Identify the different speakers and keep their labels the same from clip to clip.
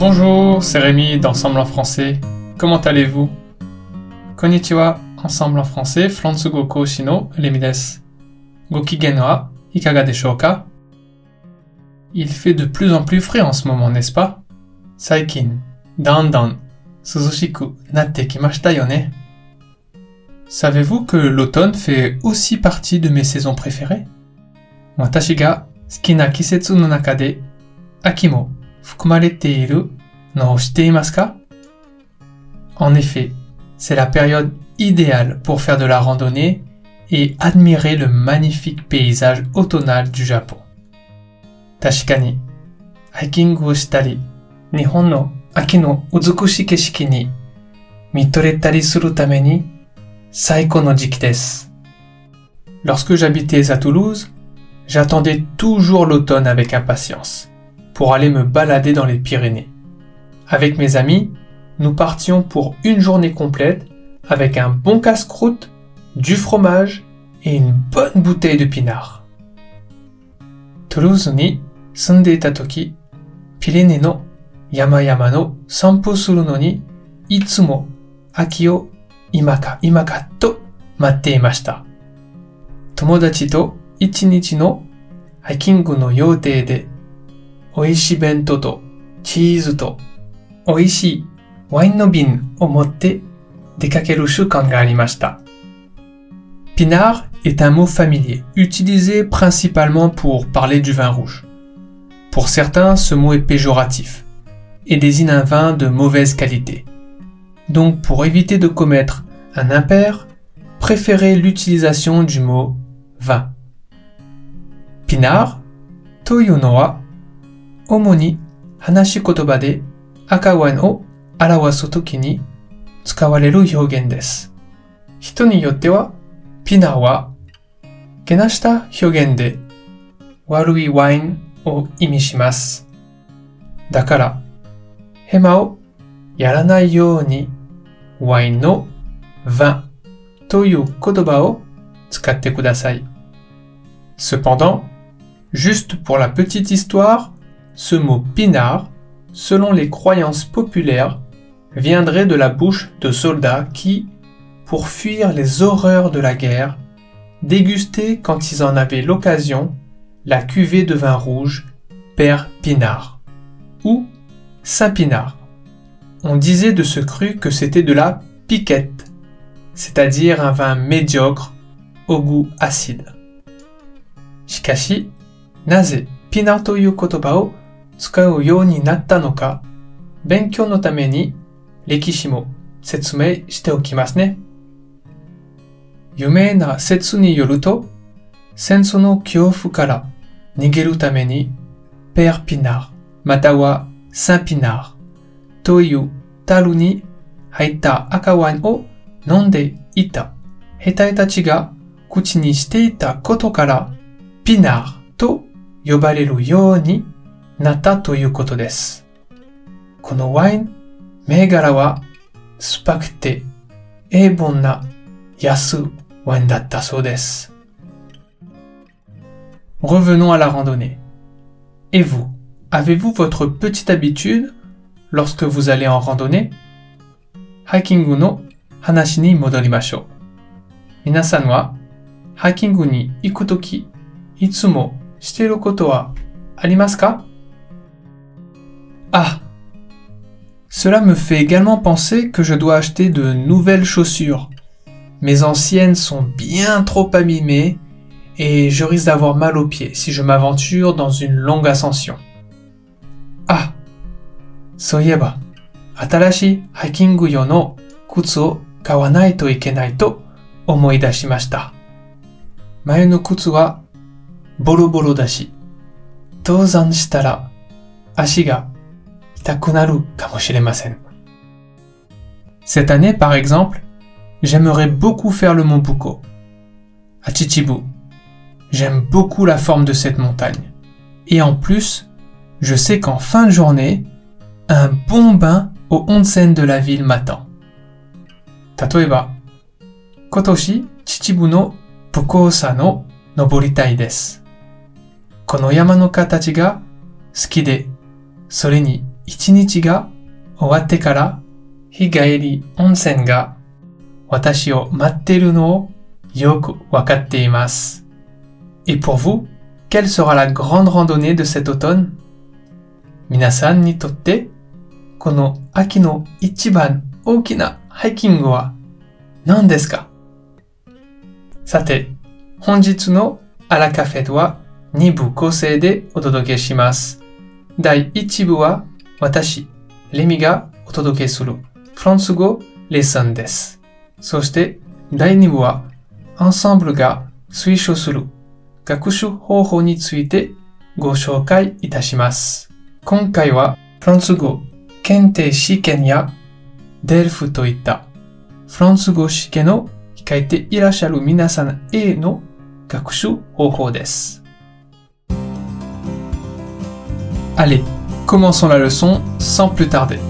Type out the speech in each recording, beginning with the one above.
Speaker 1: Bonjour, c'est Rémi d'Ensemble en français. Comment allez-vous? Konnichiwa, Ensemble en français, Flansugo ko shino Rémi desu. Gokigen wa ikaga deshoka Il fait de plus en plus frais en ce moment, n'est-ce pas? Saikin, dandan, suzushiku natte kimashita yone. Savez-vous que l'automne fait aussi partie de mes saisons préférées? Watashi ga kisetsu no naka de aki mo en effet, c'est la période idéale pour faire de la randonnée et admirer le magnifique paysage automnal du Japon. Tashikani, hiking wo shitari, nihon no aki no uzukushi keshiki ni mitoretari suru tame ni saiko no jiki desu. Lorsque j'habitais à Toulouse, j'attendais toujours l'automne avec impatience pour aller me balader dans les Pyrénées. Avec mes amis, nous partions pour une journée complète avec un bon casse-croûte, du fromage et une bonne bouteille de pinard. Toulouse ni sunde toki, Pyrénées no yamayama no sanpo suru no ni itsumo aki o imaka imaka to matte imashita. Tomodachi to ichinichi no hiking no youtei de 美味しい弁当とチーズと美味しいワインの瓶を持って出かける習慣がありました。Pinard est un mot familier, utilisé principalement pour parler du vin rouge. Pour certains, ce mot est péjoratif et désigne un vin de mauvaise qualité. Donc pour éviter de commettre un impair, préférez l'utilisation du mot vin. Pinard, toyonoa 主に話し言葉で赤ワインを表すときに使われる表現です。人によっては、ピナは、けなした表現で悪いワインを意味します。だから、ヘマをやらないように、ワインのヴという言葉を使ってください。Cependant, juste pour la petite histoire, Ce mot pinard, selon les croyances populaires, viendrait de la bouche de soldats qui, pour fuir les horreurs de la guerre, dégustaient quand ils en avaient l'occasion la cuvée de vin rouge Père Pinard ou Saint Pinard. On disait de ce cru que c'était de la piquette, c'est-à-dire un vin médiocre au goût acide. Shikashi, naze Pinard kotoba 使うようになったのか、勉強のために歴史も説明しておきますね。有名な説によると、戦争の恐怖から逃げるために、ペーピナー、またはサンピナーという樽に入った赤ワインを飲んでいた兵隊たちが口にしていたことから、ピナーと呼ばれるようになったということです。このワイン、銘柄は酸っぱくて平凡な安ワインだったそうです。Revenons à la randonnée. Et vous, avez-vous votre petite habitude lorsque vous allez en randonnée? ハイキングの話に戻りましょう。皆さんはハイキングに行くとき、いつもしてることはありますか Ah Cela me fait également penser que je dois acheter de nouvelles chaussures. Mes anciennes sont bien trop abîmées et je risque d'avoir mal aux pieds si je m'aventure dans une longue ascension. Ah Soyeba, atarashi hiking no kutsu kawanai to ikenai to no kutsu wa dashi. Tozan shitara ashi ga cette année, par exemple, j'aimerais beaucoup faire le mont Buko. À Chichibu, j'aime beaucoup la forme de cette montagne. Et en plus, je sais qu'en fin de journée, un bon bain au onsen de la ville m'attend. Tatoeba, Kotoshi Chichibu no Buko-sa no noboritai desu. Kono yama no katachi ga suki de, sore ni 一日が終わってから日帰り温泉が私を待っているのをよくわかっています。Et pour vous, quelle sera la grande randonnée de cet automne? 皆さんにとって、この秋の一番大きなハイキングは何ですか？さて、本日のアラカフェは2部構成でお届けします。第1部は私、レミがお届けするフランス語レッスンです。そして第2部はアンサンブルが推奨する学習方法についてご紹介いたします。今回はフランス語検定試験やデルフといったフランス語試験を控えていらっしゃる皆さんへの学習方法です。Allez, commençons la leçon sans plus tarder.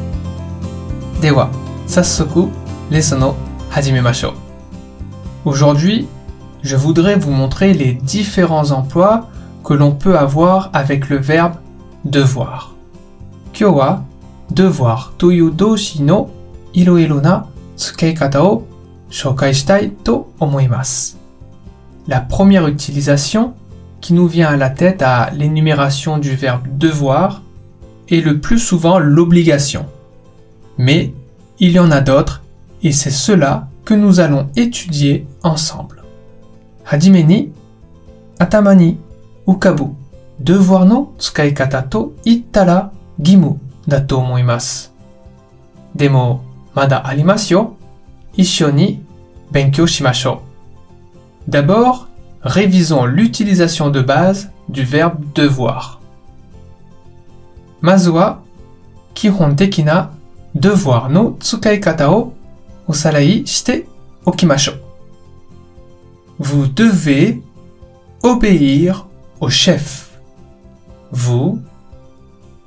Speaker 1: Dewa, sasoku lesono, hajimemashou. Aujourd'hui, je voudrais vous montrer les différents emplois que l'on peut avoir avec le verbe devoir. Kyo wa devoir toyu doshi no iroiro tsukeikata to omoimasu. La première utilisation qui nous vient à la tête à l'énumération du verbe devoir est le plus souvent l'obligation. Mais il y en a d'autres et c'est cela que nous allons étudier ensemble. Hajimeni, Atamani, Ukabu, devoir no tsukaikata to gimu da to omoimasu. Demo mada arimasu yo. Issho ni benkyou shimashou. D'abord, révisons l'utilisation de base du verbe devoir. まずは基本的な devoir の使い方をおさらいしておきましょう。Vous devez obéir au chef. Vous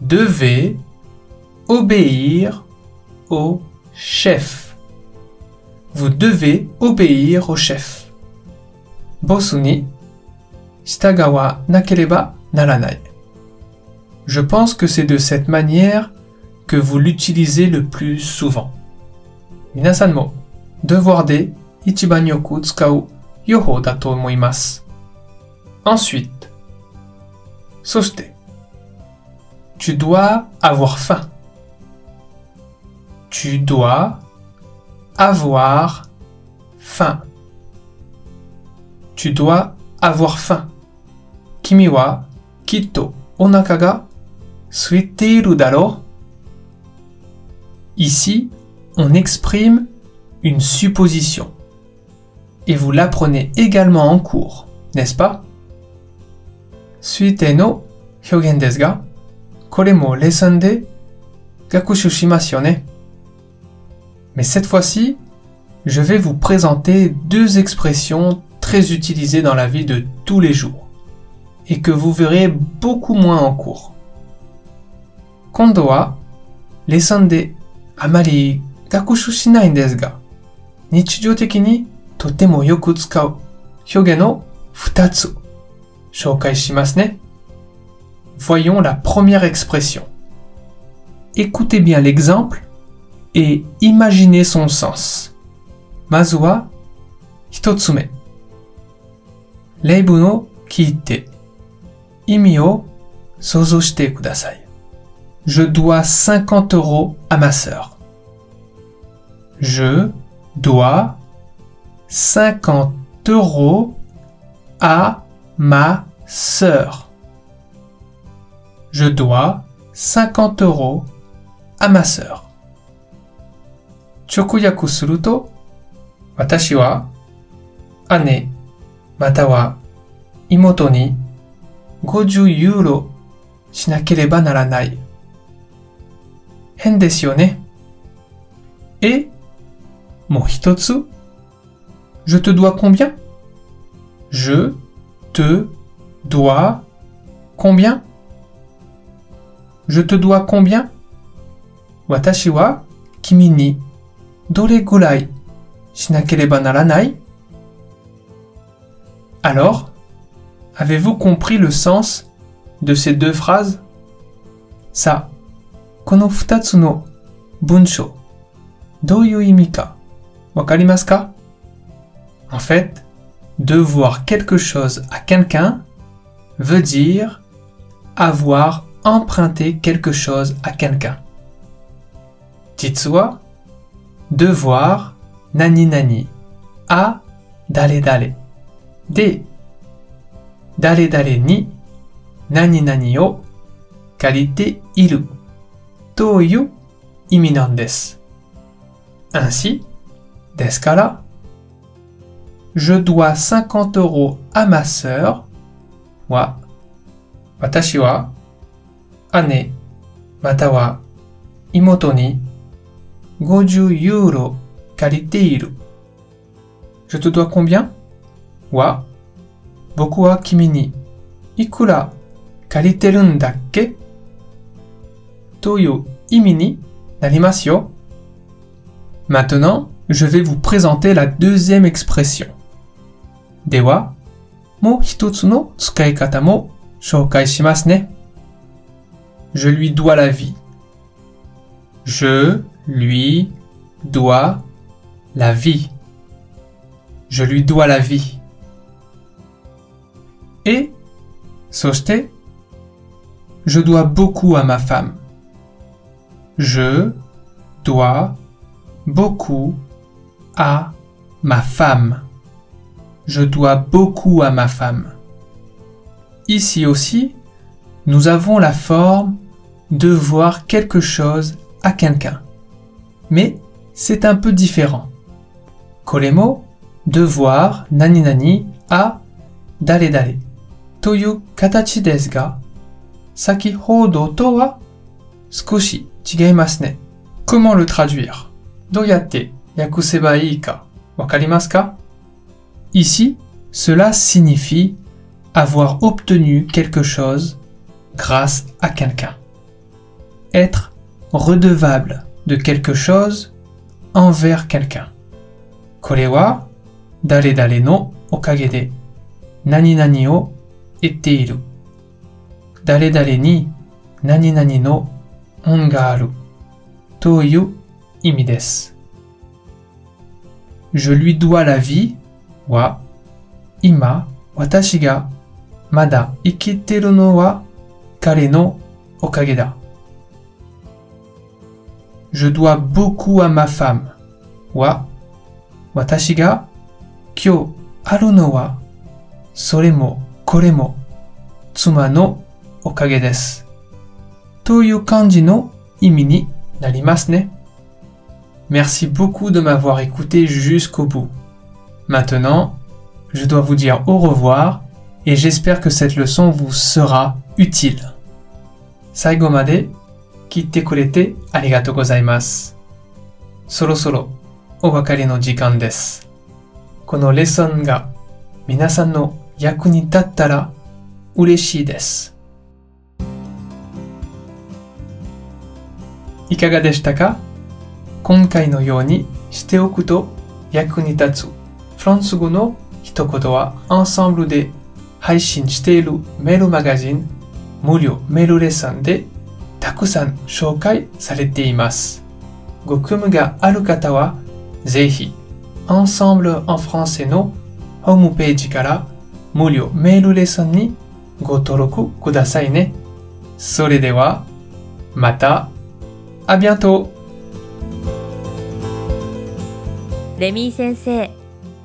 Speaker 1: devez obéir au chef. Vous devez obéir au chef. ボスに従わなければならない。 Je pense que c'est de cette manière que vous l'utilisez le plus souvent. Minasanmo devoir de ichiban yoku tsukau yoho da to. Ensuite, soste. Tu dois avoir faim. Tu dois avoir faim. Tu dois avoir faim. Kimi wa kitto onakaga suiteru daro? Ici, on exprime une supposition. Et vous l'apprenez également en cours, n'est-ce pas? Suite no hyogen desu ga, kore mo. Mais cette fois-ci, je vais vous présenter deux expressions très utilisées dans la vie de tous les jours et que vous verrez beaucoup moins en cours. 今度は、レッスンであまり学習しないんですが、日常的にとてもよく使う表現の2つ紹介しますね。Voyons la première expression. Écoutez bien l'exemple et imaginez son sens. まずは、一つ目。例文を聞いて、意味を想像してください。Je dois 50 euros à ma sœur. Je dois 50 euros à ma sœur. Je dois 50 euros à ma sœur. 直訳すると、私は姉または妹に50ユーロしなければならない。 変ですよね。えもう一つ Je te dois combien Je te dois combien Je te dois combien 私は君にどれぐらいしなければならない Alors, avez-vous compris le sens de ces deux phrases さあ、 この二つの文章どういう意味かわかりますか？En En fait, devoir quelque chose à quelqu'un veut dire avoir emprunté quelque chose à quelqu'un. Jitsua, devoir nani nani à dale dale. De dale dale ni nani nani o karite iru toyu iminandes. Ainsi, descala, je dois 50 euros à ma sœur, wa, watashi wa, ane, mata wa, imoto ni, 50 euro. Je te dois combien? Wa, boku wa kimi ni, ikura? toyo imini. Maintenant, je vais vous présenter la deuxième expression. Dewa, mo hitotsu no tsukaikata mo shoukai shimasu ne. Je lui dois la vie. Je lui dois la vie. Je lui dois la vie. Et, soste, je dois beaucoup à ma femme. Je dois beaucoup à ma femme. Je dois beaucoup à ma femme. Ici aussi, nous avons la forme devoir quelque chose à quelqu'un. Mais c'est un peu différent. Kolemo, devoir nani nani à dare dare. Toyu katachi desu ga, saki hodo Chigeimasne. Comment le traduire? Doyate yakuseba iika. Wakarimasu Ici, cela signifie avoir obtenu quelque chose grâce à quelqu'un. Être redevable de quelque chose envers quelqu'un. Korewa dare dare no okage nani nani o etteiru. Dare dare ni nani nani no 恩があるという意味です。Je lui dois la vie は今私がまだ生きてるのは彼のおかげだ。Je dois beaucoup à ma femme は私が今日あるのはそれもこれも妻のおかげです。 という感じの意味になりますね。Merci beaucoup de m'avoir écouté jusqu'au bout. Maintenant, je dois vous dire au revoir et j'espère que cette leçon vous sera utile. 最後まで聞いてくれてありがとうございます。そろそ い。かがでしたか？今回のようにしておくと役に立つフランス語の一言はアンサンブルで配信しているメールマガジン無料メールレッスンでたくさん紹介されています。ご興味がある方はぜひ Ensemble en français のホームページから無料メールレッスンにご登録くださいね。それではまた、à bientôt!
Speaker 2: レミー先生、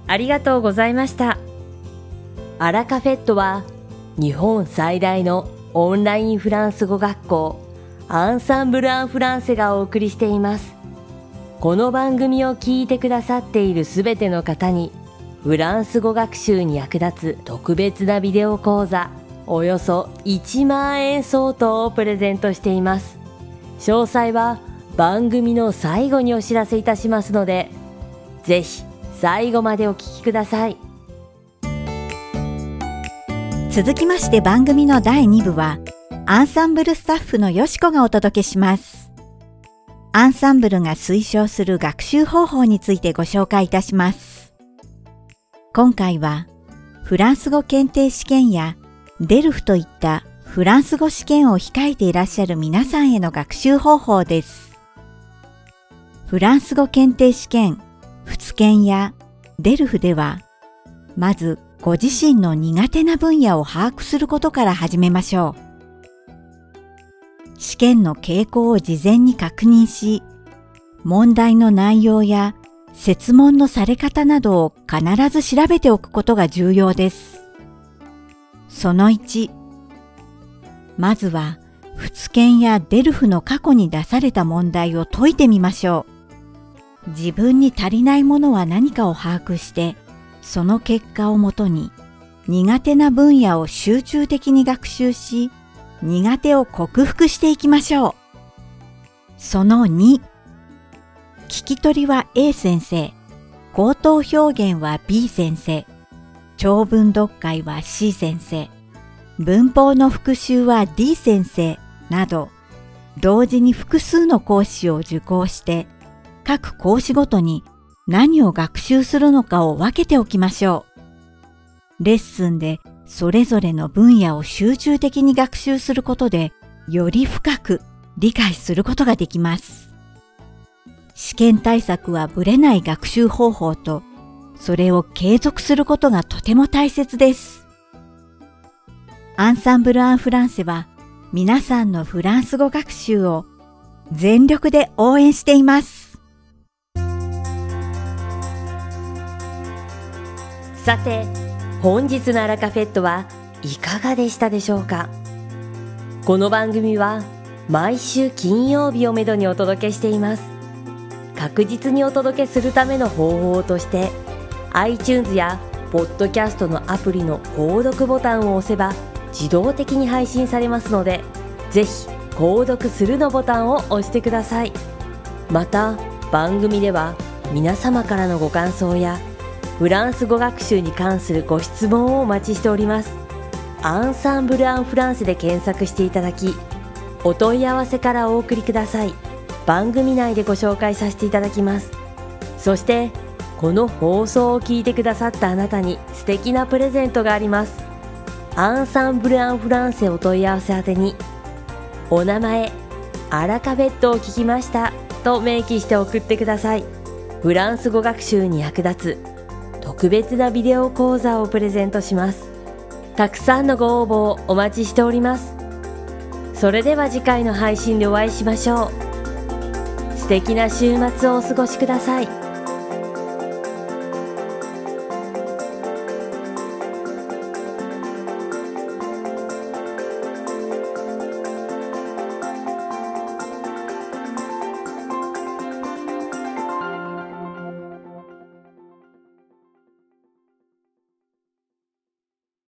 Speaker 2: ありがとうございました。アラカフェットは日本最大のオンラインフランス語学校アンサンブル・アン・フランセがお送りしています。この番組を聞いてくださっているすべての方にフランス語学習に役立つ特別なビデオ講座およそ1万円相当をプレゼントしています。詳細は番組の最後にお知らせいたしますので、ぜひ最後までお聞きください。
Speaker 3: 続きまして番組の第2部は、アンサンブルスタッフのよしこがお届けします。アンサンブルが推奨する学習方法についてご紹介いたします。今回は、フランス語検定試験やデルフといったフランス語試験を控えていらっしゃる皆さんへの学習方法です。フランス語検定試験、仏検やデルフでは、まずご自身の苦手な分野を把握することから始めましょう。試験の傾向を事前に確認し、問題の内容や設問のされ方などを必ず調べておくことが重要です。その1、まずは、仏研やデルフの過去に出された問題を解いてみましょう。自分に足りないものは何かを把握して、その結果をもとに苦手な分野を集中的に学習し、苦手を克服していきましょう。その2、聞き取りは A 先生、口頭表現は B 先生、長文読解は C 先生、文法の復習は D 先生など、同時に複数の講師を受講して、各講師ごとに何を学習するのかを分けておきましょう。レッスンでそれぞれの分野を集中的に学習することで、より深く理解することができます。試験対策はぶれない学習方法と、それを継続することがとても大切です。アンサンブル・アン・フランセは皆さんのフランス語学習を全力で応援しています。
Speaker 2: さて本日のアラカフェットはいかがでしたでしょうか？この番組は毎週金曜日をめどにお届けしています確実にお届けするための方法として iTunes やポッドキャストのアプリの購読ボタンを押せば自動的に配信されますのでぜひ購読するのボタンを押してください。また番組では皆様からのご感想やフランス語学習に関するご質問をお待ちしております。アンサンブル・アン・フランスで検索していただきお問い合わせからお送りください。番組内でご紹介させていただきます。そしてこの放送を聞いてくださったあなたに素敵なプレゼントがあります。アンサンブル・アン・フランセお問い合わせ宛てにお名前アラカベットを聞きましたと明記して送ってください。フランス語学習に役立つ特別なビデオ講座をプレゼントします。たくさんのご応募をお待ちしております。それでは次回の配信でお会いしましょう。素敵な週末をお過ごしください。